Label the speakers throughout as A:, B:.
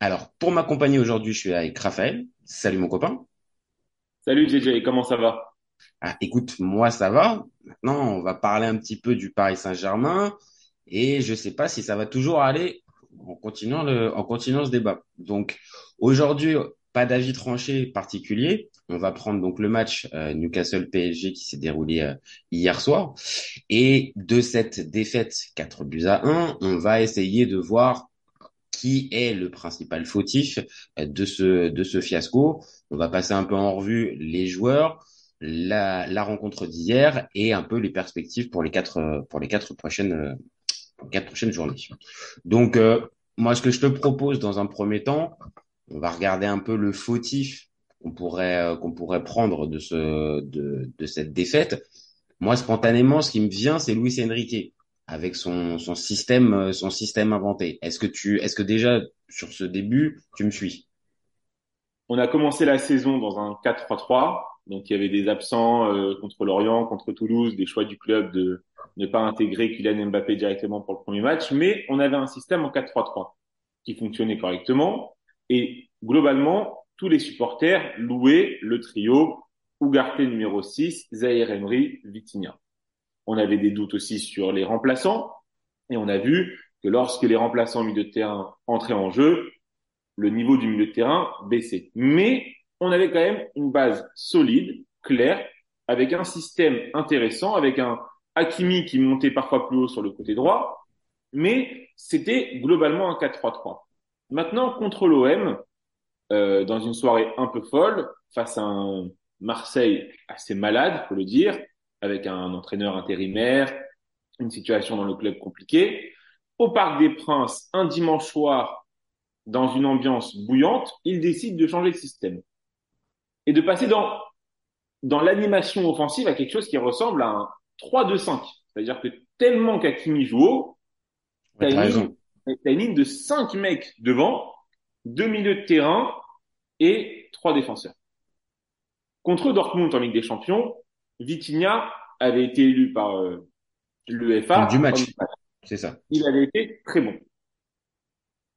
A: Alors, pour m'accompagner aujourd'hui, je suis avec Raphaël. Salut mon copain.
B: Salut JJ, comment ça va?
A: Ah, Écoute, moi ça va. Maintenant, on va parler un petit peu du Paris Saint-Germain et je sais pas si ça va toujours aller en continuant le, en continuant ce débat. Donc aujourd'hui, pas d'avis tranché particulier. On va prendre donc le match euh, Newcastle PSG qui s'est déroulé euh, hier soir et de cette défaite 4 buts à 1, on va essayer de voir qui est le principal fautif euh, de ce de ce fiasco. On va passer un peu en revue les joueurs, la, la rencontre d'hier et un peu les perspectives pour les quatre pour les quatre prochaines pour les quatre prochaines journées. Donc moi ce que je te propose dans un premier temps, on va regarder un peu le fautif qu'on pourrait euh, qu'on pourrait prendre de ce de, de cette défaite. Moi spontanément ce qui me vient c'est Luis Enrique avec son son système euh, son système inventé. Est-ce que tu est-ce que déjà sur ce début tu me suis?
B: On a commencé la saison dans un 4-3-3 donc il y avait des absents euh, contre Lorient, contre Toulouse, des choix du club de ne pas intégrer Kylian Mbappé directement pour le premier match, mais on avait un système en 4-3-3 qui fonctionnait correctement et globalement tous les supporters louaient le trio Ugarte numéro 6, Zahir Emery, Vitinha. On avait des doutes aussi sur les remplaçants et on a vu que lorsque les remplaçants au milieu de terrain entraient en jeu, le niveau du milieu de terrain baissait. Mais on avait quand même une base solide, claire, avec un système intéressant, avec un Hakimi qui montait parfois plus haut sur le côté droit, mais c'était globalement un 4-3-3. Maintenant, contre l'OM, euh, dans une soirée un peu folle, face à un Marseille assez malade, faut le dire, avec un entraîneur intérimaire, une situation dans le club compliquée, au Parc des Princes, un dimanche soir, dans une ambiance bouillante, il décide de changer de système et de passer dans dans l'animation offensive à quelque chose qui ressemble à un 3-2-5. C'est-à-dire que tellement qu'Akimi joue haut, t'as une, une, ligne de 5 mecs devant, deux milieux de terrain et trois défenseurs. Contre Dortmund en Ligue des Champions, Vitinha avait été élu par euh, l'UEFA.
A: Du match. C'est ça.
B: Il avait été très bon.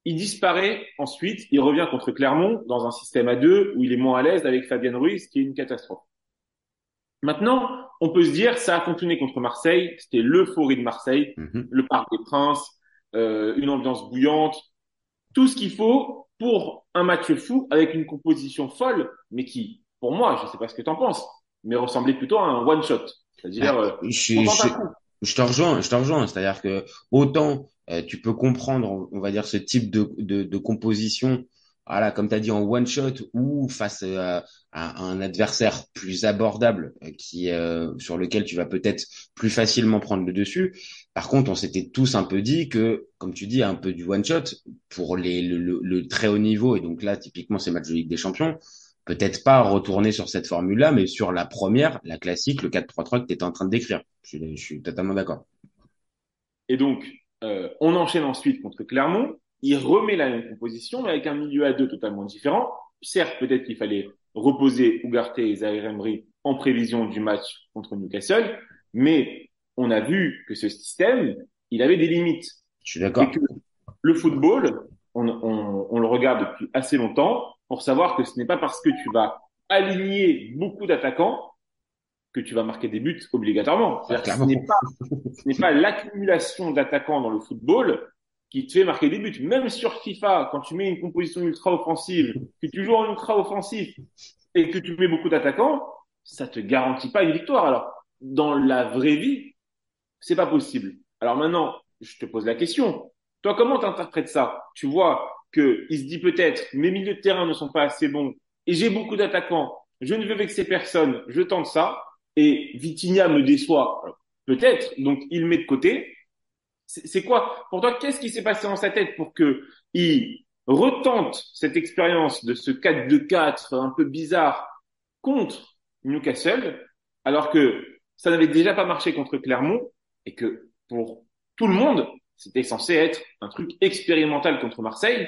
B: Il disparaît ensuite, il revient contre Clermont dans un système à deux où il est moins à l'aise avec Fabien Ruiz, qui est une catastrophe. Maintenant, on peut se dire, ça a fonctionné contre Marseille, c'était l'euphorie de Marseille, mhm. le Parc des Princes, euh, une ambiance bouillante, tout ce qu'il faut pour un match fou avec une composition folle, mais qui, pour moi, je sais pas ce que tu en penses, mais ressemblait plutôt à un one shot. C'est-à-dire,
A: ah, euh, je, te rejoins, je te rejoins. C'est-à-dire que autant euh, tu peux comprendre, on va dire, ce type de, de, de composition voilà, comme tu as dit, en one shot ou face à, un adversaire plus abordable euh, qui euh, sur lequel tu vas peut-être plus facilement prendre le dessus. Par contre, on s'était tous un peu dit que, comme tu dis, un peu du one shot pour les, le, très haut niveau et donc là, typiquement, c'est match de Ligue des Champions. Peut-être pas retourner sur cette formule-là, mais sur la première, la classique, le 4-3-3 que tu étais en train de décrire. Je, je suis totalement d'accord.
B: Et donc, euh, on enchaîne ensuite contre Clermont il remet la même composition, mais avec un milieu à deux totalement différent. Certes, peut-être qu'il fallait reposer Ugarte et Zahir Emery en prévision du match contre Newcastle, mais on a vu que ce système, il avait des limites.
A: Je suis d'accord.
B: Le football, on, on, on, le regarde depuis assez longtemps pour savoir que ce n'est pas parce que tu vas aligner beaucoup d'attaquants que tu vas marquer des buts obligatoirement. Ah, ce n'est pas, ce pas l'accumulation d'attaquants dans le football qui te fait marquer des buts. Même sur FIFA, quand tu mets une composition ultra offensive, que tu joues en ultra offensif et que tu mets beaucoup d'attaquants, ça te garantit pas une victoire. Alors, dans la vraie vie, c'est pas possible. Alors maintenant, je te pose la question. Toi, comment t'interprètes ça? Tu vois que il se dit peut-être mes milieux de terrain ne sont pas assez bons et j'ai beaucoup d'attaquants. Je ne veux vexer personne. Je tente ça et Vitinha me déçoit. Peut-être. Donc il met de côté c'est quoi? Pour toi, qu'est-ce qui s'est passé dans sa tête pour que il retente cette expérience de ce 4-2-4 un peu bizarre contre Newcastle, alors que ça n'avait déjà pas marché contre Clermont et que pour tout le monde, c'était censé être un truc expérimental contre Marseille,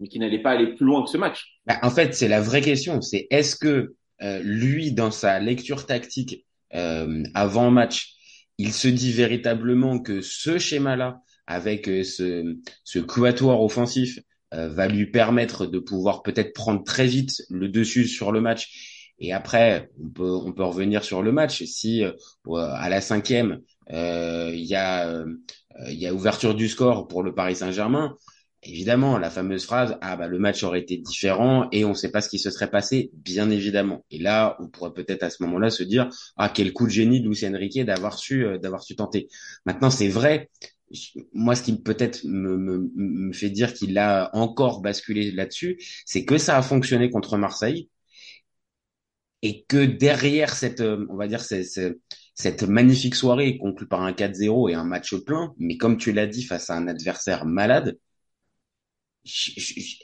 B: mais qui n'allait pas aller plus loin que ce match.
A: Bah, en fait, c'est la vraie question. C'est est-ce que euh, lui, dans sa lecture tactique euh, avant match, il se dit véritablement que ce schéma-là, avec euh, ce, ce offensif, euh, va lui permettre de pouvoir peut-être prendre très vite le dessus sur le match? Et après, on peut, on peut revenir sur le match. Si euh, à la cinquième, il y a, il y a ouverture du score pour le Paris Saint-Germain, Évidemment, la fameuse phrase ah bah le match aurait été différent et on ne sait pas ce qui se serait passé, bien évidemment. Et là, on pourrait peut-être à ce moment-là se dire ah quel coup de génie de Lucien Riquet d'avoir su euh, d'avoir su tenter. Maintenant, c'est vrai. Moi, ce qui peut-être me, me, me fait dire qu'il a encore basculé là-dessus, c'est que ça a fonctionné contre Marseille et que derrière cette, euh, on va dire, cette, cette magnifique soirée conclue par un 4-0 et un match plein, mais comme tu l'as dit, face à un adversaire malade,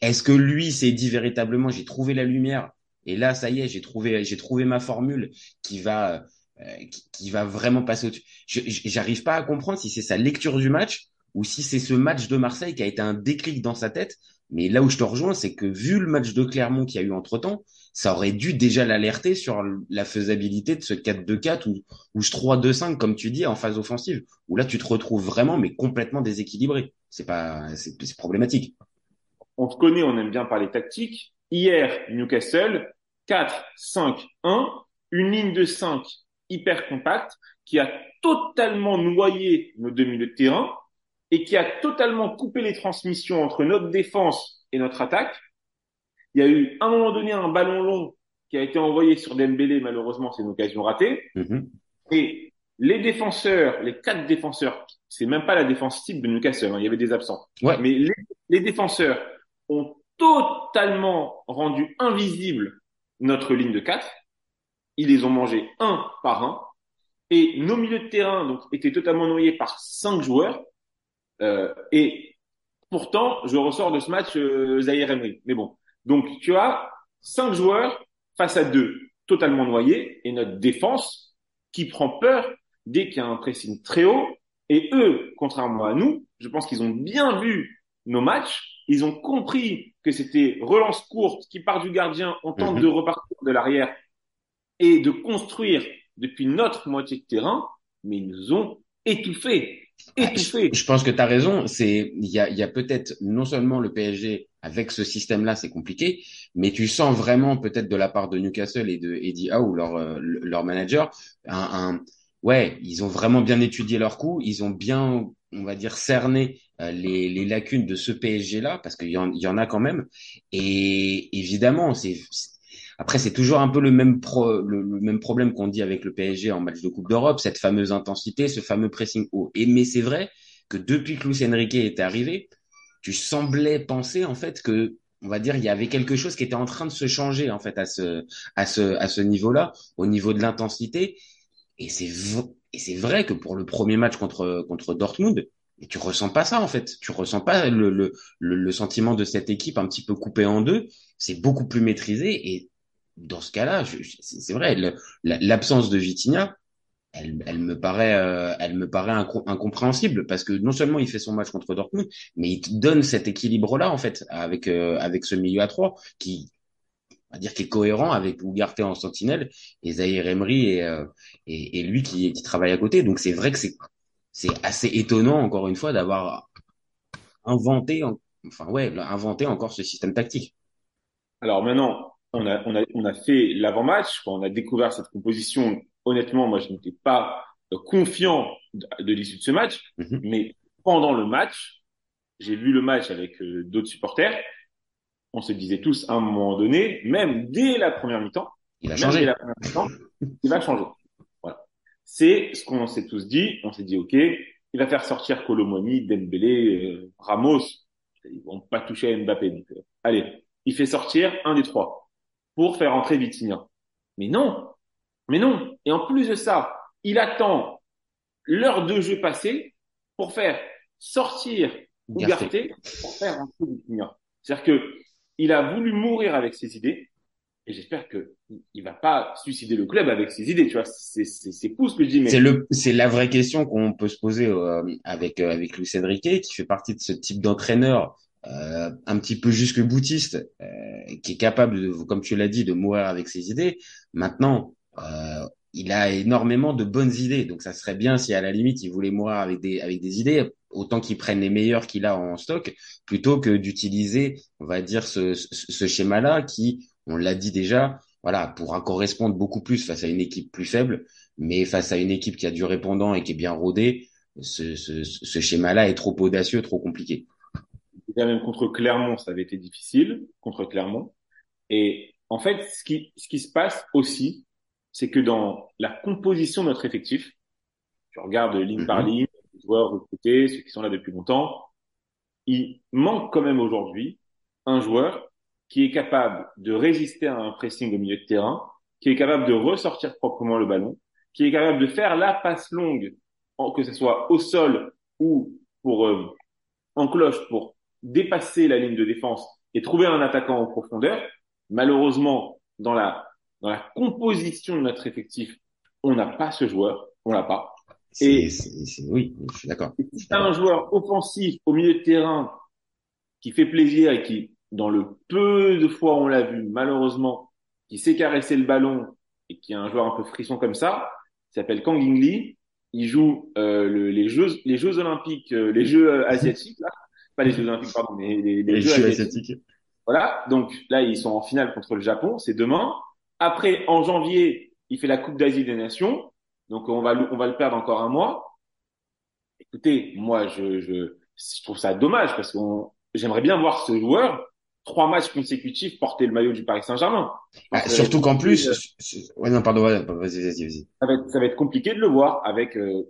A: est-ce que lui s'est dit véritablement j'ai trouvé la lumière et là ça y est j'ai trouvé j'ai trouvé ma formule qui va euh, qui, va vraiment passer au-dessus. J'arrive pas à comprendre si c'est sa lecture du match ou si c'est ce match de Marseille qui a été un déclic dans sa tête. Mais là où je te rejoins, c'est que vu le match de Clermont qu'il y a eu entre temps, ça aurait dû déjà l'alerter sur la faisabilité de ce 4-2-4 ou, ce 3-2-5, comme tu dis, en phase offensive, où là tu te retrouves vraiment, mais complètement déséquilibré. C'est pas, c'est problématique
B: on se connaît, on aime bien parler tactique. Hier, Newcastle, 4, 5, 1, une ligne de 5 hyper compacte qui a totalement noyé nos milieux de terrain et qui a totalement coupé les transmissions entre notre défense et notre attaque. Il y a eu à un moment donné un ballon long qui a été envoyé sur Dembélé, malheureusement c'est une occasion ratée. Mm-hmm. Et les défenseurs, les quatre défenseurs, c'est même pas la défense type de Newcastle, hein, il y avait des absents.
A: Ouais.
B: Mais les, les défenseurs ont totalement rendu invisible notre ligne de 4. Ils les ont mangés un par un. Et nos milieux de terrain donc étaient totalement noyés par cinq joueurs. Euh, et pourtant, je ressors de ce match euh, Zahir Emery. Mais bon, donc tu as cinq joueurs face à deux totalement noyés et notre défense qui prend peur dès qu'il y a un pressing très haut. Et eux, contrairement à nous, je pense qu'ils ont bien vu nos matchs ils ont compris que c'était relance courte qui part du gardien, on tente mhm. de repartir de l'arrière et de construire depuis notre moitié de terrain, mais ils nous ont étouffés. Étouffés.
A: Je, pense que tu as raison. C'est il y a, y a peut-être non seulement le PSG avec ce système-là, c'est compliqué, mais tu sens vraiment peut-être de la part de Newcastle et de Eddie Howe, leur euh, leur manager, un, un ouais, ils ont vraiment bien étudié leur coup, ils ont bien, on va dire, cerné euh, les, les, lacunes de ce PSG-là, parce qu'il y, en, y en a quand même. Et évidemment, c'est après c'est toujours un peu le même pro, le, même problème qu'on dit avec le PSG en match de Coupe d'Europe, cette fameuse intensité, ce fameux pressing haut. Et mais c'est vrai que depuis que Luis Enrique était arrivé, tu semblais penser en fait que on va dire il y avait quelque chose qui était en train de se changer en fait à ce à ce à ce niveau-là, au niveau de l'intensité. Et c'est et c'est vrai que pour le premier match contre contre Dortmund, et tu ressens pas ça en fait. Tu ressens pas le, le, le, sentiment de cette équipe un petit peu coupée en deux. C'est beaucoup plus maîtrisé. Et dans ce cas-là, c'est vrai, l'absence de Vitinha, elle, elle me paraît, euh, elle me paraît incompréhensible parce que non seulement il fait son match contre Dortmund, mais il donne cet équilibre-là en fait avec euh, avec ce milieu à trois qui, on va dire, qui est cohérent avec Ougarté en sentinelle et Zahir Emery et, euh, et, et, lui qui, qui travaille à côté. Donc c'est vrai que c'est c'est assez étonnant, encore une fois, d'avoir inventé, enfin ouais, inventé encore ce système tactique.
B: Alors maintenant, on a, on a, on a fait l'avant-match, on a découvert cette composition, honnêtement, moi, je n'étais pas confiant de, l'issue de ce match, mhm. mais pendant le match, j'ai vu le match avec euh, d'autres supporters, on se disait tous à un moment donné, même dès la première mi-temps,
A: il va changer.
B: il va changer c'est ce qu'on s'est tous dit. On s'est dit, OK, il va faire sortir Colomoni, Dembélé, euh, Ramos. Ils vont pas toucher à Mbappé. Donc, euh, allez, il fait sortir un des trois pour faire entrer Vitinha. Mais non, mais non. Et en plus de ça, il attend l'heure de jeu passée pour faire sortir Ougarté pour faire entrer Vitinha. C'est-à-dire que il a voulu mourir avec ses idées, et j'espère que il va pas suicider le club avec ses idées, tu vois. C'est c'est c'est fou ce que je dis, mais
A: C'est le, c'est la vraie question qu'on peut se poser euh, avec euh, avec Luis Enrique, qui fait partie de ce type d'entraîneur euh, un petit peu jusque boutiste, euh, qui est capable, de, comme tu l'as dit, de mourir avec ses idées. Maintenant, euh, il a énormément de bonnes idées, donc ça serait bien si à la limite il voulait mourir avec des avec des idées, autant qu'il prenne les meilleures qu'il a en stock, plutôt que d'utiliser, on va dire, ce, ce, ce schéma-là qui, on l'a dit déjà, voilà, pourra correspondre beaucoup plus face à une équipe plus faible, mais face à une équipe qui a du répondant et qui est bien rodée, ce, ce, schéma-là est trop audacieux, trop compliqué.
B: Déjà même contre Clermont, ça avait été difficile contre Clermont. Et en fait, ce qui, ce qui se passe aussi, c'est que dans la composition de notre effectif, je regarde ligne par
A: Mhm.
B: ligne, les joueurs recrutés, ceux qui sont là depuis longtemps, il manque quand même aujourd'hui un joueur qui est capable de résister à un pressing au milieu de terrain, qui est capable de ressortir proprement le ballon, qui est capable de faire la passe longue, que ce soit au sol ou pour euh, en cloche pour dépasser la ligne de défense et trouver un attaquant en profondeur. Malheureusement, dans la dans la composition de notre effectif, on n'a pas ce joueur, on l'a pas. Et-
A: c'est- oui, je suis d'accord.
B: Si un joueur offensif au milieu de terrain qui fait plaisir et qui, dans le peu de fois où on l'a vu, malheureusement, qui sait caresser le ballon et qui est un joueur un peu frisson comme ça, il s'appelle Kang In Lee. Il joue euh, le- les jeux les Jeux olympiques, euh, les Jeux euh, asiatiques là, pas les Jeux olympiques pardon, mais les, les
A: Les
B: Jeux
A: jeux
B: asiatiques.
A: asiatiques.
B: Voilà, donc là ils sont en finale contre le Japon, c'est demain. Après en janvier, il fait la Coupe d'Asie des Nations, donc on va le- on va le perdre encore un mois. Écoutez, moi je je, je trouve ça dommage parce qu'on j'aimerais bien voir ce joueur trois matchs consécutifs porter le maillot du Paris Saint-Germain.
A: Ah,
B: que
A: surtout qu'en plus,
B: compliqué,
A: ouais, non, pardon, vas-y, vas-y, vas-y.
B: ça va être, ça va être compliqué de le voir avec euh,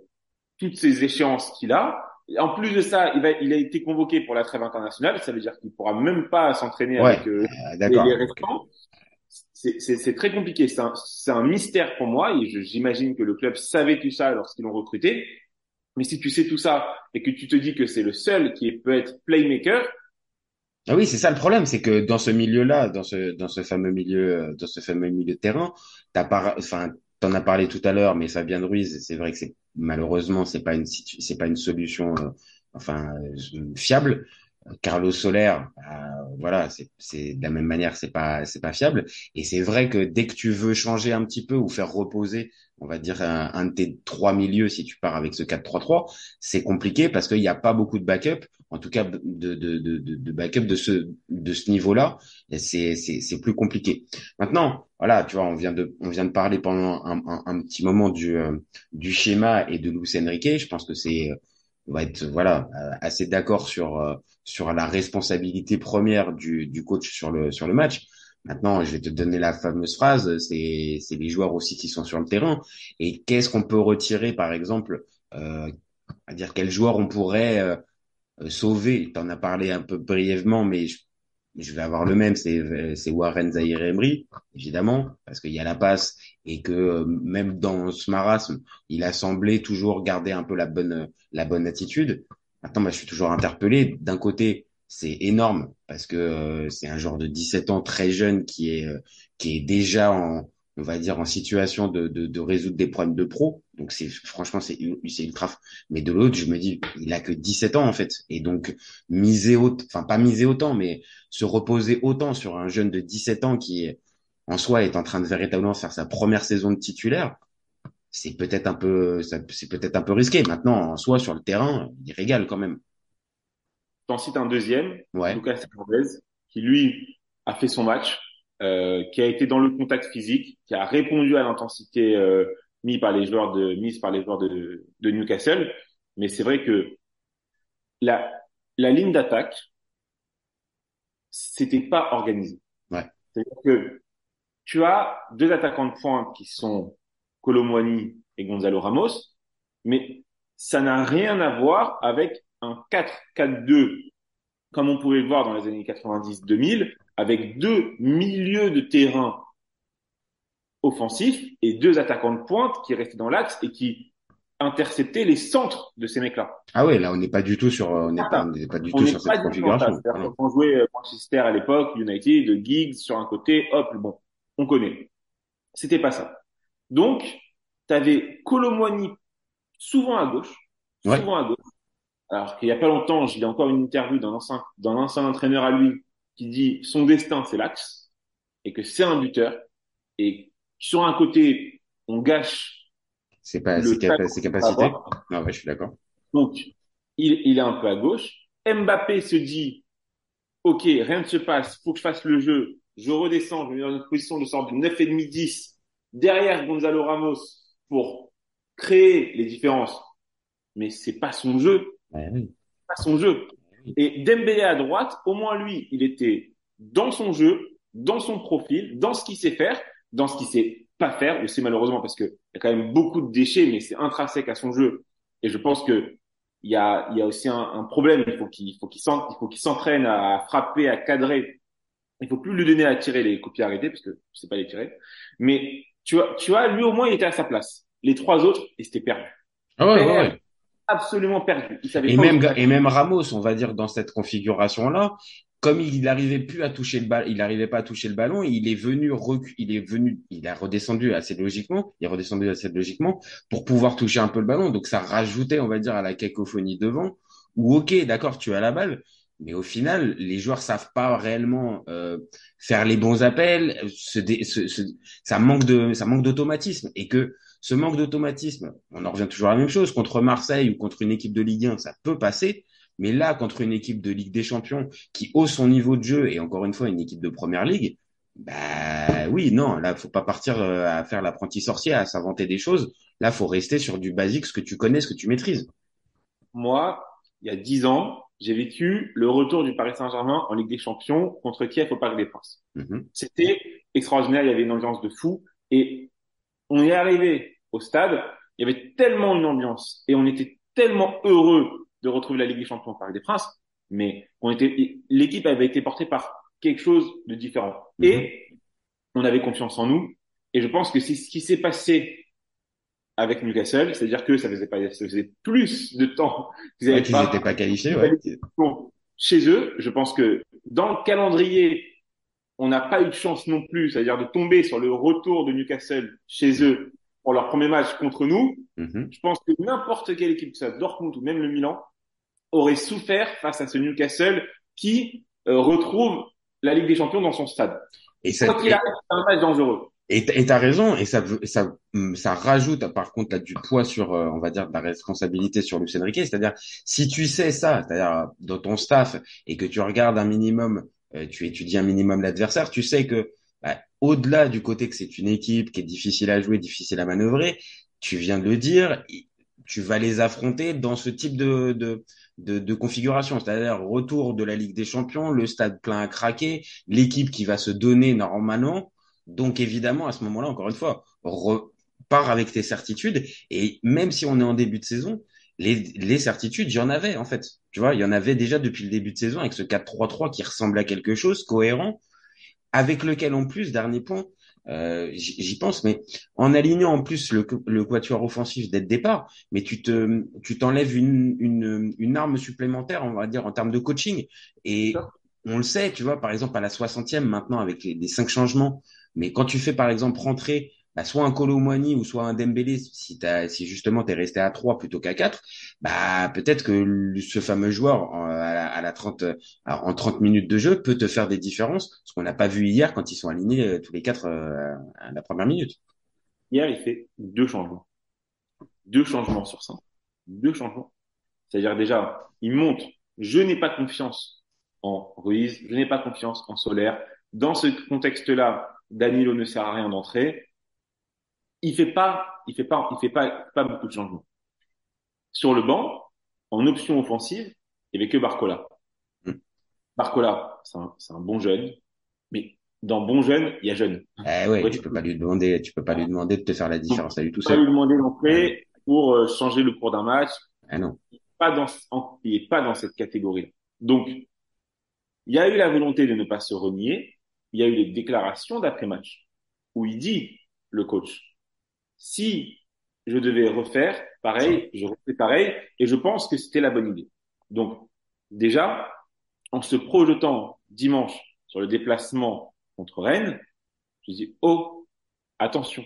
B: toutes ces échéances qu'il a. En plus de ça, il, va, il a été convoqué pour la trêve internationale. Ça veut dire qu'il pourra même pas s'entraîner
A: Ouais,
B: avec euh,
A: euh,
B: les, les restants. C'est- très compliqué. C'est un, mystère pour moi. Et j'imagine que le club savait tout ça lorsqu'ils l'ont recruté. Mais si tu sais tout ça et que tu te dis que c'est le seul qui peut être playmaker,
A: Ah oui, c'est ça le problème, c'est que dans ce milieu-là, dans ce dans ce fameux milieu, euh, dans ce fameux milieu de terrain, t'as enfin, t'en as parlé tout à l'heure, mais Fabien Ruiz, c'est vrai que c'est malheureusement c'est pas une c'est pas une solution, euh, enfin euh, fiable. Carlos Soler, euh, voilà, c'est de la même manière, c'est pas c'est pas fiable. Et c'est vrai que dès que tu veux changer un petit peu ou faire reposer, on va dire un, un de tes trois milieux, si tu pars avec ce 4-3-3, c'est compliqué parce qu'il n'y a pas beaucoup de backup, en tout cas de de de de, backup de ce de ce niveau-là. C'est c'est c'est plus compliqué. Maintenant, voilà, tu vois, on vient de on vient de parler pendant un, un, un petit moment du euh, du schéma et de Luis Enrique. Je pense que c'est on va être voilà assez d'accord sur euh, sur la responsabilité première du, du coach sur le sur le match. Maintenant, je vais te donner la fameuse phrase, c'est c'est les joueurs aussi qui sont sur le terrain. Et qu'est-ce qu'on peut retirer, par exemple, euh, à dire quel joueur on pourrait euh, sauver? Tu en as parlé un peu brièvement, mais je, je vais avoir le même, c'est Warren Zahir Emery, évidemment, parce qu'il y a la passe et que euh, même dans ce marasme, il a semblé toujours garder un peu la bonne la bonne attitude. Maintenant, moi, je suis toujours interpellé. D'un côté, c'est énorme parce que euh, c'est un joueur de 17 ans très jeune qui est euh, qui est déjà en on va dire en situation de, de, de résoudre des problèmes de pro. Donc c'est franchement c'est c'est ultra. Mais de l'autre, je me dis il a que 17 ans en fait et donc miser autant, enfin pas miser autant, mais se reposer autant sur un jeune de 17 ans qui en soi est en train de véritablement faire sa première saison de titulaire c'est peut-être un peu, c'est peut-être un peu risqué. Maintenant, en soi, sur le terrain, il régale quand même.
B: t'en cites un deuxième,
A: Ouais.
B: Lucas Hernandez, qui lui a fait son match, euh, qui a été dans le contact physique, qui a répondu à l'intensité euh, mise par les joueurs de mise par les joueurs de, de Newcastle. Mais c'est vrai que la la ligne d'attaque, c'était pas organisé.
A: Ouais.
B: C'est-à-dire que tu as deux attaquants de pointe qui sont Colomwani et Gonzalo Ramos, mais ça n'a rien à voir avec un 4-4-2 comme on pouvait le voir dans les années 90-2000, avec deux milieux de terrain offensifs et deux attaquants de pointe qui restaient dans l'axe et qui intercepter les centres de ces mecs-là.
A: Ah ouais, là, on n'est pas du tout sur, on n'est pas, on n'est pas du
B: On
A: tout sur
B: pas
A: cette configuration.
B: Quand on jouait Manchester à l'époque, United, Giggs sur un côté, hop, bon, on connaît. C'était pas ça. Donc, tu avais Colomwani souvent à gauche,
A: Ouais.
B: souvent à gauche. Alors qu'il y a pas longtemps, j'ai encore une interview d'un ancien, d'un ancien entraîneur à lui qui dit son destin c'est l'axe et que c'est un buteur et sur un côté on gâche
A: C'est pas, ses, capacités. Non, ouais, je suis d'accord.
B: Donc, il, il est un peu à gauche. Mbappé se dit, OK, rien ne se passe, faut que je fasse le jeu. Je redescends, je me mets dans une position de sorte de 9,5, 10, derrière Gonzalo Ramos pour créer les différences. Mais c'est pas son jeu,
A: Ouais, oui.
B: pas son jeu. Et Dembélé à droite, au moins lui, il était dans son jeu, dans son profil, dans ce qu'il sait faire, dans ce qu'il sait pas faire aussi malheureusement parce que il y a quand même beaucoup de déchets, mais c'est intrinsèque à son jeu. Et je pense que il y a, il y a aussi un, un problème. Il faut qu'il faut qu'il s'en- il faut qu'il s'entraîne à frapper, à cadrer. Il faut plus lui donner à tirer les copies arrêtées parce que je sais pas les tirer. Mais tu vois, tu vois, lui au moins il était à sa place. Les trois autres, ils étaient perdus,
A: Ah ouais, ouais, ouais.
B: Absolument savaient
A: Et même, et même Ramos, on va dire, dans cette configuration-là, comme il n'arrivait plus à toucher le ballon, il n'arrivait pas à toucher le ballon, il est venu recu- il est venu, il a redescendu assez logiquement, il est redescendu assez logiquement pour pouvoir toucher un peu le ballon. Donc ça rajoutait, on va dire, à la cacophonie devant. Ou ok, d'accord, tu as la balle, mais au final, les joueurs savent pas réellement euh, faire les bons appels. Se dé- se- se- ça manque de, ça manque d'automatisme et que ce manque d'automatisme, on en revient toujours à la même chose contre Marseille ou contre une équipe de Ligue 1, ça peut passer. Mais là, contre une équipe de Ligue des Champions qui hausse son niveau de jeu et encore une fois une équipe de Première Ligue, bah oui, non, là, faut pas partir euh, à faire l'apprenti sorcier, à s'inventer des choses. Là, faut rester sur du basique, ce que tu connais, ce que tu maîtrises.
B: Moi, il y a dix ans, j'ai vécu le retour du Paris Saint-Germain en Ligue des Champions contre Kiev au Parc des Princes.
A: Mhm.
B: C'était extraordinaire, il y avait une ambiance de fou et on est arrivé au stade, il y avait tellement une ambiance et on était tellement heureux de retrouver la Ligue des Champions au Parc des Princes, mais on était, l'équipe avait été portée par quelque chose de différent
A: Mhm.
B: et on avait confiance en nous et je pense que c'est ce qui s'est passé avec Newcastle, c'est-à-dire que ça faisait pas, ça faisait plus de temps qu'ils
A: Ouais,
B: avaient
A: qu'ils
B: pas
A: n'étaient pas qualifiés, ouais.
B: Chez eux, je pense que dans le calendrier, on n'a pas eu de chance non plus, c'est-à-dire de tomber sur le retour de Newcastle chez eux pour leur premier match contre nous.
A: Mhm.
B: Je pense que n'importe quelle équipe, que ce soit Dortmund ou même le Milan, aurait souffert face à ce Newcastle qui euh, retrouve la Ligue des Champions dans son stade.
A: Et ça,
B: Quoi qu'il arrive, c'est un match dangereux.
A: Et t'as raison, et ça, ça, ça rajoute par contre là, du poids sur, euh, on va dire, de la responsabilité sur Luis Enrique. C'est-à-dire, si tu sais ça, c'est-à-dire dans ton staff et que tu regardes un minimum, euh, tu étudies un minimum l'adversaire, tu sais que au-delà du côté que c'est une équipe qui est difficile à jouer, difficile à manœuvrer, tu viens de le dire, tu vas les affronter dans ce type de, de, de, de configuration, c'est-à-dire retour de la Ligue des Champions, le stade plein à craquer, l'équipe qui va se donner normalement. Donc évidemment, à ce moment-là, encore une fois, repars avec tes certitudes. Et même si on est en début de saison, les, les certitudes, il y en avait en fait. Tu vois, il y en avait déjà depuis le début de saison avec ce 4-3-3 qui ressemble à quelque chose, cohérent, avec lequel en plus, dernier point, euh, j'y pense, mais en alignant en plus le, le quatuor offensif dès le départ, mais tu te, tu t'enlèves une, une, une arme supplémentaire, on va dire, en termes de coaching. Et on le sait, tu vois, par exemple, à la 60e maintenant avec les, les cinq changements, mais quand tu fais par exemple rentrer bah, soit un Colomwani ou soit un Dembélé, si, t'as, si justement tu es resté à 3 plutôt qu'à 4, bah, peut-être que ce fameux joueur en, à la, à la 30, euh, en 30 minutes de jeu peut te faire des différences, ce qu'on n'a pas vu hier quand ils sont alignés euh, tous les quatre euh, à la première minute.
B: Hier, il fait deux changements. Deux changements sur cinq. Deux changements. C'est-à-dire déjà, il montre, je n'ai pas confiance en Ruiz, je n'ai pas confiance en Solaire. Dans ce contexte-là, Danilo ne sert à rien d'entrer. Il fait pas, il fait pas, il fait pas, pas beaucoup de changements. Sur le banc, en option offensive, il y avait que Barcola.
A: Mm.
B: Barcola, c'est un, un bon jeune, mais dans bon jeune, il y a jeune.
A: Eh ouais,
B: Ouais.
A: tu peux pas lui demander, tu peux pas lui demander de te faire la différence à lui tout
B: pas lui
A: seul.
B: demander d'entrer pour euh, changer le cours d'un match.
A: Ah non.
B: Pas dans, en- il est pas dans cette catégorie. Donc, il y a eu la volonté de ne pas se renier. Il y a eu les déclarations d'après-match où il dit, le coach, si je devais refaire pareil, je refais pareil, et je pense que c'était la bonne idée. Donc, déjà, en se projetant dimanche sur le déplacement contre Rennes, je dis, oh, attention.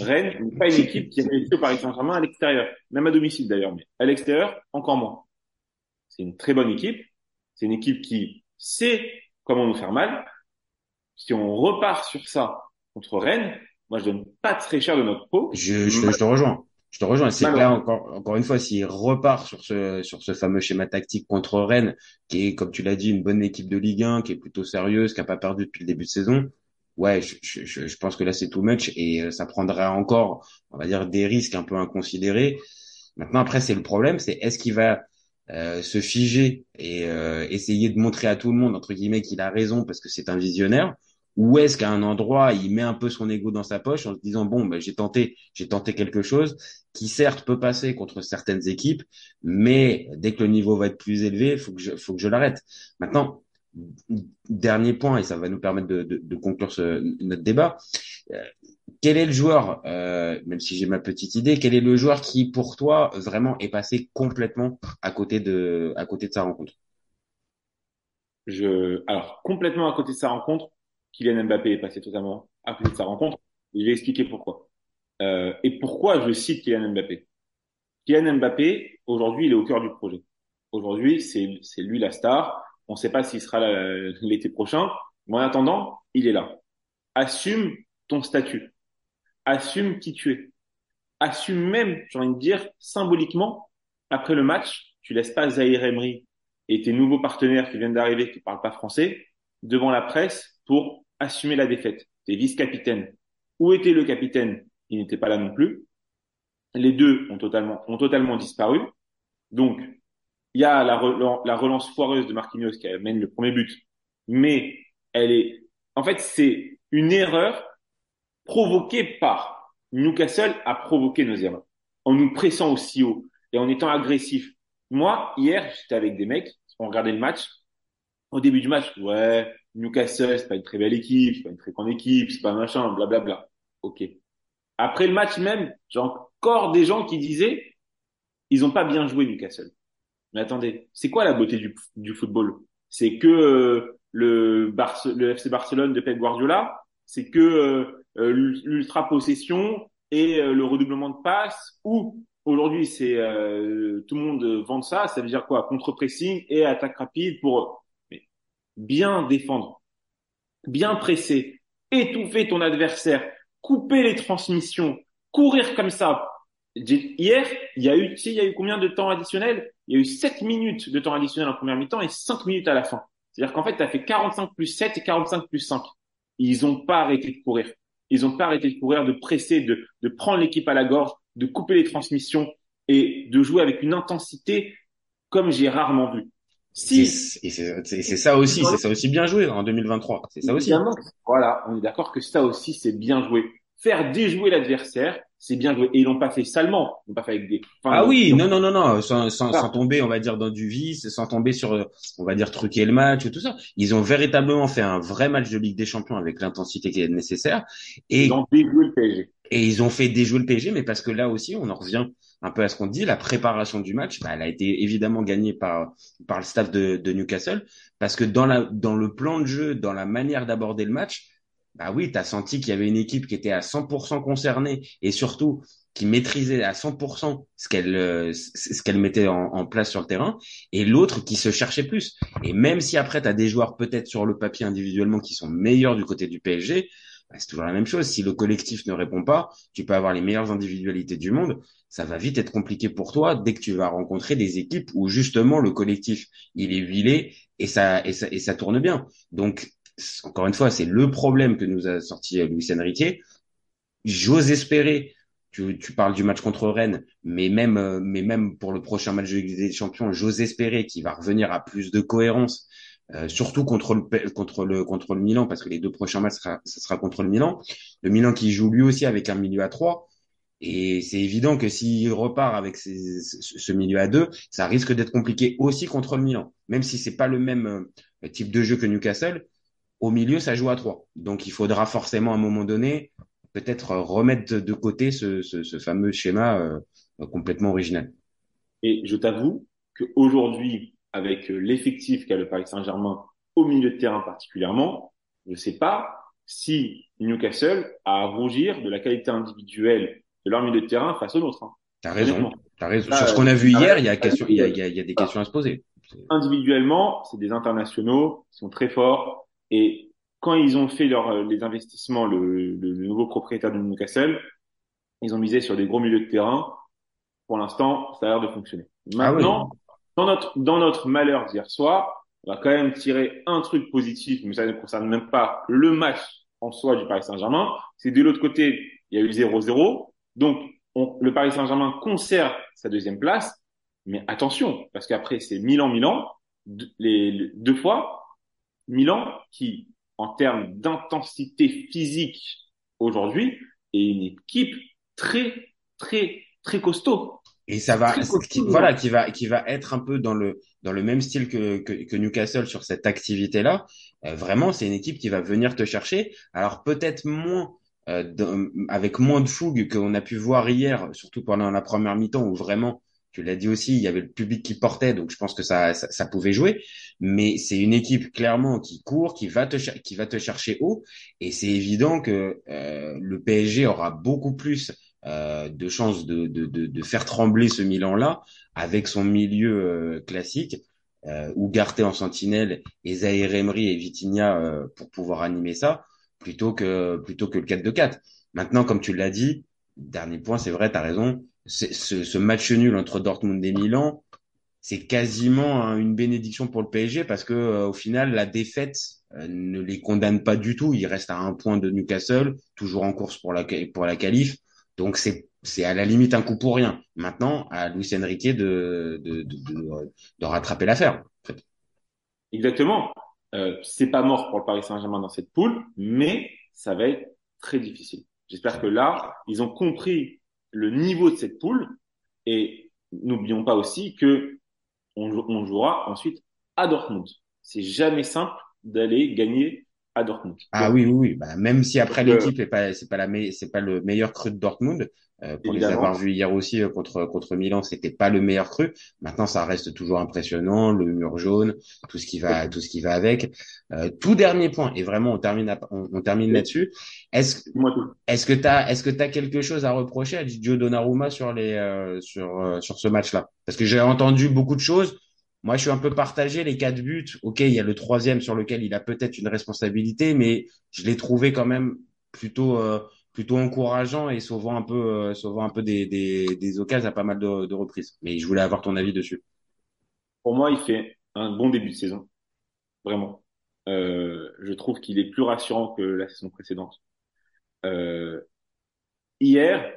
B: Rennes n'est pas une équipe qui a réussi au Paris Saint-Germain à l'extérieur, même à domicile d'ailleurs, mais à l'extérieur, encore moins. C'est une très bonne équipe. C'est une équipe qui sait comment nous faire mal. Si on repart sur ça contre Rennes, moi je donne pas très cher de notre peau.
A: Je, je, je te rejoins. Je te rejoins. C'est là encore, encore une fois, s'il repart sur ce, sur ce fameux schéma tactique contre Rennes, qui est, comme tu l'as dit, une bonne équipe de Ligue 1, qui est plutôt sérieuse, qui a pas perdu depuis le début de saison. Ouais, je, je, je pense que là c'est too much et euh, ça prendra encore, on va dire, des risques un peu inconsidérés. Maintenant, après, c'est le problème, c'est est-ce qu'il va euh, se figer et euh, essayer de montrer à tout le monde entre guillemets qu'il a raison parce que c'est un visionnaire, ou est-ce qu'à un endroit il met un peu son ego dans sa poche en se disant bon ben j'ai tenté j'ai tenté quelque chose qui certes peut passer contre certaines équipes, mais dès que le niveau va être plus élevé, faut que je, faut que je l'arrête. Maintenant, dernier point et ça va nous permettre de, de, de conclure ce, notre débat. Euh, quel est le joueur, euh, même si j'ai ma petite idée, quel est le joueur qui pour toi vraiment est passé complètement à côté de à côté de sa rencontre?
B: Je alors complètement à côté de sa rencontre, Kylian Mbappé est passé totalement à côté de sa rencontre. je vais expliquer pourquoi. Euh, et pourquoi je cite Kylian Mbappé. Kylian Mbappé, aujourd'hui, il est au cœur du projet. Aujourd'hui, c'est lui la star. On ne sait pas s'il sera l'été prochain, mais en attendant, il est là. Assume ton statut. Assume qui tu es. Assume même, j'ai envie de dire, symboliquement, après le match, tu laisses pas Zahir Emery et tes nouveaux partenaires qui viennent d'arriver, qui parlent pas français, devant la presse pour assumer la défaite. T'es vice-capitaine. Où était le capitaine? Il n'était pas là non plus. Les deux ont totalement, ont totalement disparu. Donc, il y a la, la relance foireuse de Marquinhos qui amène le premier but, mais elle est, en fait, c'est une erreur provoquée par Newcastle a provoqué nos erreurs en nous pressant aussi haut et en étant agressif. Moi, hier, j'étais avec des mecs, on regardait le match. Au début du match, ouais, Newcastle, c'est pas une très belle équipe, c'est pas une très grande équipe, c'est pas machin, blablabla. Bla, bla. Ok. Après le match même, j'ai encore des gens qui disaient, ils ont pas bien joué Newcastle. Mais attendez, c'est quoi la beauté du, du football? C'est que euh, le, le FC Barcelone de Pep Guardiola, c'est que euh, euh, l'ultra possession et le redoublement de passes, ou aujourd'hui c'est tout le monde vend ça, ça veut dire quoi? Contre-pressing et attaque rapide pour bien défendre, bien presser, étouffer ton adversaire, couper les transmissions, courir comme ça, Hier, il y a eu, il y a eu combien de temps additionnel? Il y a eu 7 minutes de temps additionnel en première mi-temps et 5 minutes à la fin. C'est-à-dire qu'en fait, tu as fait 45 plus 7 et 45 plus 5. Ils ont pas arrêté de courir. Ils ont pas arrêté de courir, de presser, de, de prendre l'équipe à la gorge, de couper les transmissions et de jouer avec une intensité comme j'ai rarement vu.
A: Si, et c'est ça aussi, c'est ça aussi bien joué en 2023. C'est ça aussi.
B: Voilà, on est d'accord que ça aussi c'est bien joué. Faire déjouer l'adversaire, c'est bien joué. Et ils l'ont pas fait salement. Ils l'ont pas fait avec des.
A: ah oui, non, non, non, non, sans, sans, sans, tomber, on va dire dans du vice, sans tomber sur, on va dire truquer le match et tout ça. Ils ont véritablement fait un vrai match de Ligue des Champions avec l'intensité qui est nécessaire. Et
B: ils ont déjoué le PSG.
A: Et ils ont fait déjouer le PSG, mais parce que là aussi, on en revient un peu à ce qu'on dit, la préparation du match, bah, elle a été évidemment gagnée par par le staff de, de Newcastle, parce que dans la dans le plan de jeu, dans la manière d'aborder le match, bah oui, tu as senti qu'il y avait une équipe qui était à 100% concernée et surtout qui maîtrisait à 100% ce qu'elle euh, ce qu'elle mettait en, place sur le terrain et l'autre qui se cherchait plus. Et même si après tu as des joueurs peut-être sur le papier individuellement qui sont meilleurs du côté du PSG, c'est toujours la même chose. Si le collectif ne répond pas, tu peux avoir les meilleures individualités du monde, ça va vite être compliqué pour toi dès que tu vas rencontrer des équipes où justement le collectif il est huilé et ça et ça et ça tourne bien. Donc encore une fois, c'est le problème que nous a sorti euh, Luis Enrique. J'ose espérer, tu, tu, parles du match contre Rennes, mais même, euh, mais même pour le prochain match de Ligue des Champions, j'ose espérer qu'il va revenir à plus de cohérence, euh, surtout contre le, contre le, contre le Milan, parce que les deux prochains matchs, sera, ce sera contre le Milan. Le Milan qui joue lui aussi avec un milieu à trois. Et c'est évident que s'il repart avec ce milieu à deux, ça risque d'être compliqué aussi contre le Milan. Même si c'est pas le même type de jeu que Newcastle, au milieu, ça joue à trois. Donc, il faudra forcément à un moment donné peut-être remettre de côté ce, ce, ce fameux schéma euh, complètement original.
B: Et je t'avoue qu'aujourd'hui, avec l'effectif qu'a le Paris Saint-Germain au milieu de terrain particulièrement, je ne sais pas si Newcastle a à rougir de la qualité individuelle de leur milieu de terrain face au nôtre. Hein.
A: T'as raison. T'as raison. Sur ce qu'on a vu hier, il y a, question, il y a, il y a, il y a des questions à se poser.
B: Individuellement, c'est des internationaux, ils sont très forts. Et quand ils ont fait leur, les investissements, le, le, le nouveau propriétaire de Newcastle, ils ont misé sur des gros milieux de terrain. Pour l'instant, ça a l'air de fonctionner.
A: Ah
B: Maintenant, dans notre, dans notre malheur d'hier soir, on va quand même tirer un truc positif, mais ça ne concerne même pas le match en soi du Paris Saint-Germain. C'est de l'autre côté, il y a eu 0-0. Donc, on, le Paris Saint-Germain conserve sa deuxième place. Mais attention, parce qu'après, c'est Milan-Milan, les, deux fois. Milan qui, en termes d'intensité physique aujourd'hui, est une équipe très, très, très costaud.
A: Et ça va, qui, voilà, qui va, qui va être un peu dans le dans le même style que que, que Newcastle sur cette activité-là. Euh, vraiment, c'est une équipe qui va venir te chercher. Alors peut-être moins euh, avec moins de fougue qu'on a pu voir hier, surtout pendant la première mi-temps où vraiment, tu l'as dit aussi, il y avait le public qui portait, donc je pense que ça ça, ça pouvait jouer. Mais c'est une équipe clairement qui court, qui va te qui va te chercher haut, et c'est évident que euh, le PSG aura beaucoup plus euh, de chances de, de, de, faire trembler ce Milan-là avec son milieu euh, classique, euh, Ugarte en sentinelle et Zahir Emery et Vitinha euh, pour pouvoir animer ça, plutôt que plutôt que le 4-2-4. Maintenant, comme tu l'as dit, dernier point, c'est vrai, tu as raison, ce, ce match nul entre Dortmund et Milan, c'est quasiment une bénédiction pour le PSG parce que euh, au final la défaite euh, ne les condamne pas du tout. Ils restent à un point de Newcastle, toujours en course pour la pour la qualif. Donc c'est c'est à la limite un coup pour rien. Maintenant, à Luis Enrique de de, de, de, de rattraper l'affaire. En fait.
B: Exactement. Euh, c'est pas mort pour le Paris Saint-Germain dans cette poule, mais ça va être très difficile. J'espère que là, ils ont compris le niveau de cette poule et n'oublions pas aussi que on, on jouera ensuite à Dortmund. C'est jamais simple d'aller gagner à Dortmund.
A: Ah oui, oui, oui. Bah, même si après l'équipe est pas, c'est pas la, c'est pas le meilleur cru de Dortmund. Euh, pour Évidemment. les avoir vus hier aussi euh, contre contre Milan, c'était pas le meilleur cru. Maintenant, ça reste toujours impressionnant, le mur jaune, tout ce qui va, tout ce qui va avec. Euh, tout dernier point, et vraiment on termine, on, on termine là-dessus. Est-ce, est-ce que t'as, est-ce que t'as quelque chose à reprocher à Gio Donnarumma sur les, euh, sur euh, sur ce match-là? Parce que j'ai entendu beaucoup de choses. Moi, je suis un peu partagé. Les quatre buts, ok, il y a le troisième sur lequel il a peut-être une responsabilité, mais je l'ai trouvé quand même plutôt euh, plutôt encourageant et sauvant un peu euh, sauvant un peu des, des, des occasions à pas mal de, reprises. Mais je voulais avoir ton avis dessus.
B: Pour moi, il fait un bon début de saison, vraiment. Euh, je trouve qu'il est plus rassurant que la saison précédente. Euh, hier,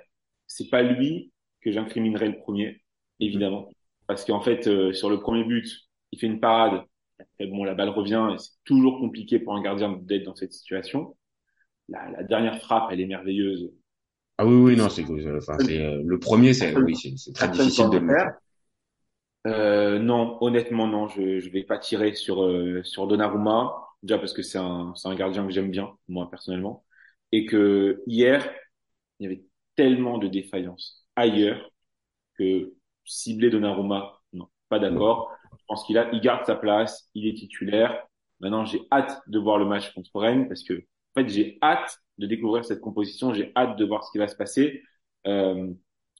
B: c'est pas lui que j'incriminerai le premier, évidemment, parce qu'en fait, euh, sur le premier but, il fait une parade. Après, bon, la balle revient et c'est toujours compliqué pour un gardien d'être dans cette situation la, la, dernière frappe, elle est merveilleuse.
A: Ah oui, oui, non, c'est enfin, euh, le premier, c'est oui, c'est très difficile de le faire.
B: Euh, non, honnêtement, non, je je vais pas tirer sur euh, sur Donnarumma déjà parce que c'est un c'est un gardien que j'aime bien moi personnellement et que hier il y avait tellement de défaillances ailleurs que cibler Donnarumma, non, pas d'accord. Je pense qu'il a il garde sa place, il est titulaire. Maintenant, j'ai hâte de voir le match contre Rennes parce que en fait, j'ai hâte de découvrir cette composition. J'ai hâte de voir ce qui va se passer. Euh,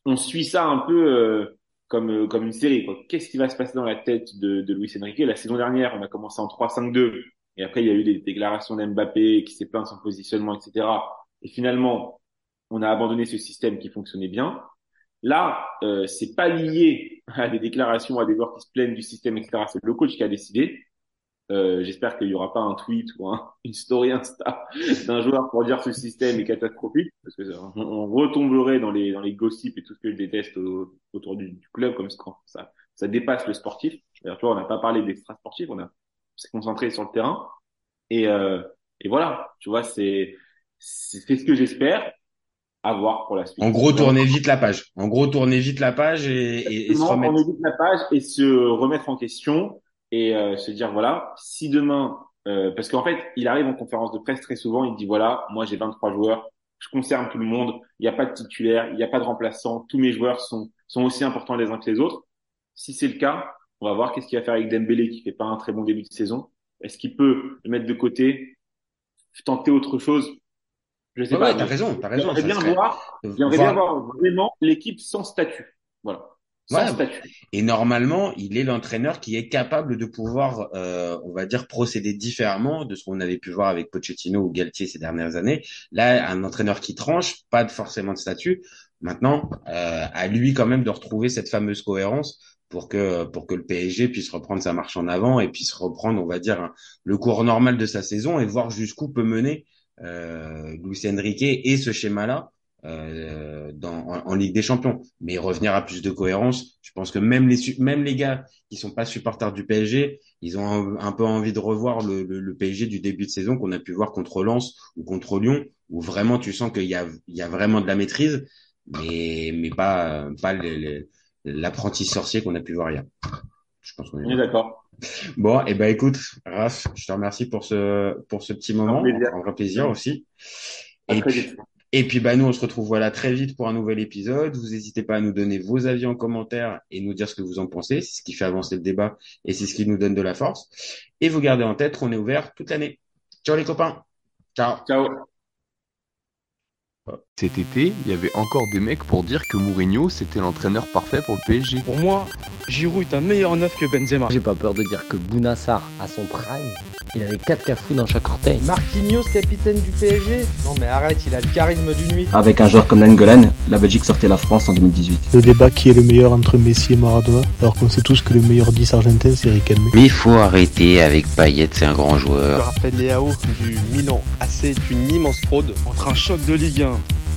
B: on suit ça un peu euh, comme euh, comme une série. Qu'est-ce qui va se passer dans la tête de, de Luis Enrique? La saison dernière, on a commencé en 3-5-2 et après il y a eu des déclarations d'Mbappé qui s'est plaint de son positionnement, etc. Et finalement, on a abandonné ce système qui fonctionnait bien. Là, euh, c'est pas lié à des déclarations, à des joueurs qui se plaignent du système, etc. C'est le coach qui a décidé. Euh, J'espère qu'il y aura pas un tweet ou un, une story Insta d'un joueur pour dire ce système est catastrophique, parce que on, retomberait dans les dans les gossips et tout ce que je déteste au, autour du, du, club comme ça ça dépasse le sportif. D'ailleurs, tu vois, on n'a pas parlé d'extra sportif, on a s'est concentré sur le terrain et euh, et voilà, tu vois, c'est c'est ce que j'espère avoir pour la suite.
A: En gros, tourner vite la page. En gros, tourner vite la page et, et, et se remettre.
B: Tourner vite la page et se remettre en question et euh, se dire voilà, si demain, euh, parce qu'en fait, il arrive en conférence de presse très souvent, il dit voilà, moi j'ai 23 joueurs, je concerne tout le monde. Il n'y a pas de titulaire, il n'y a pas de remplaçant. Tous mes joueurs sont, sont aussi importants les uns que les autres. Si c'est le cas, on va voir qu'est-ce qu'il va faire avec Dembélé qui fait pas un très bon début de saison. Est-ce qu'il peut le mettre de côté, tenter autre chose
A: Je sais pas. T'as raison, t'as raison.
B: J'aimerais bien voir, j'aimerais bien voir vraiment l'équipe sans statut. Voilà. Sans statut.
A: Et normalement, il est l'entraîneur qui est capable de pouvoir, euh, on va dire, procéder différemment de ce qu'on avait pu voir avec Pochettino ou Galtier ces dernières années. Là, un entraîneur qui tranche, pas de, forcément de statut. Maintenant, euh, à lui quand même de retrouver cette fameuse cohérence pour que pour que le PSG puisse reprendre sa marche en avant et puisse reprendre, on va dire, le cours normal de sa saison et voir jusqu'où peut mener euh, Enrique et ce schéma-là euh, en, Ligue des Champions. Mais revenir à plus de cohérence, je pense que même les même les gars qui sont pas supporters du PSG, ils ont un, peu envie de revoir le, le, le, PSG du début de saison qu'on a pu voir contre Lens ou contre Lyon, où vraiment tu sens qu'il y a il y a vraiment de la maîtrise, mais mais pas pas l'apprenti sorcier qu'on a pu voir hier.
B: Je pense qu'on est, d'accord.
A: Bon, et eh ben écoute, Raph, je te remercie pour ce pour ce petit moment, un, vrai plaisir aussi. Et puis, et puis, bah, nous, on se retrouve voilà très vite pour un nouvel épisode. Vous n'hésitez pas à nous donner vos avis en commentaire et nous dire ce que vous en pensez. C'est ce qui fait avancer le débat et c'est ce qui nous donne de la force. Et vous gardez en tête qu'on est ouvert toute l'année. Ciao les copains. Ciao.
B: Ciao.
C: Cet été, il y avait encore des mecs pour dire que Mourinho c'était l'entraîneur parfait pour le PSG.
D: Pour moi, Giroud est un meilleur neuf que Benzema.
E: J'ai pas peur de dire que Bounassar, à son prime, il avait 4 cafous dans chaque orteil.
D: Marquinhos, capitaine du PSG Non mais arrête, il a le charisme du nuit.
F: Avec un joueur comme Nangolan, la Belgique sortait la France en 2018.
G: Le débat qui est le meilleur entre Messi et Maradona, alors qu'on sait tous que le meilleur 10 argentin c'est Riquelme.
H: Mais il faut arrêter avec Payet, c'est un grand joueur.
I: Je rappelle Léao du Milan AC est une immense fraude.
D: Entre un choc de Ligue 1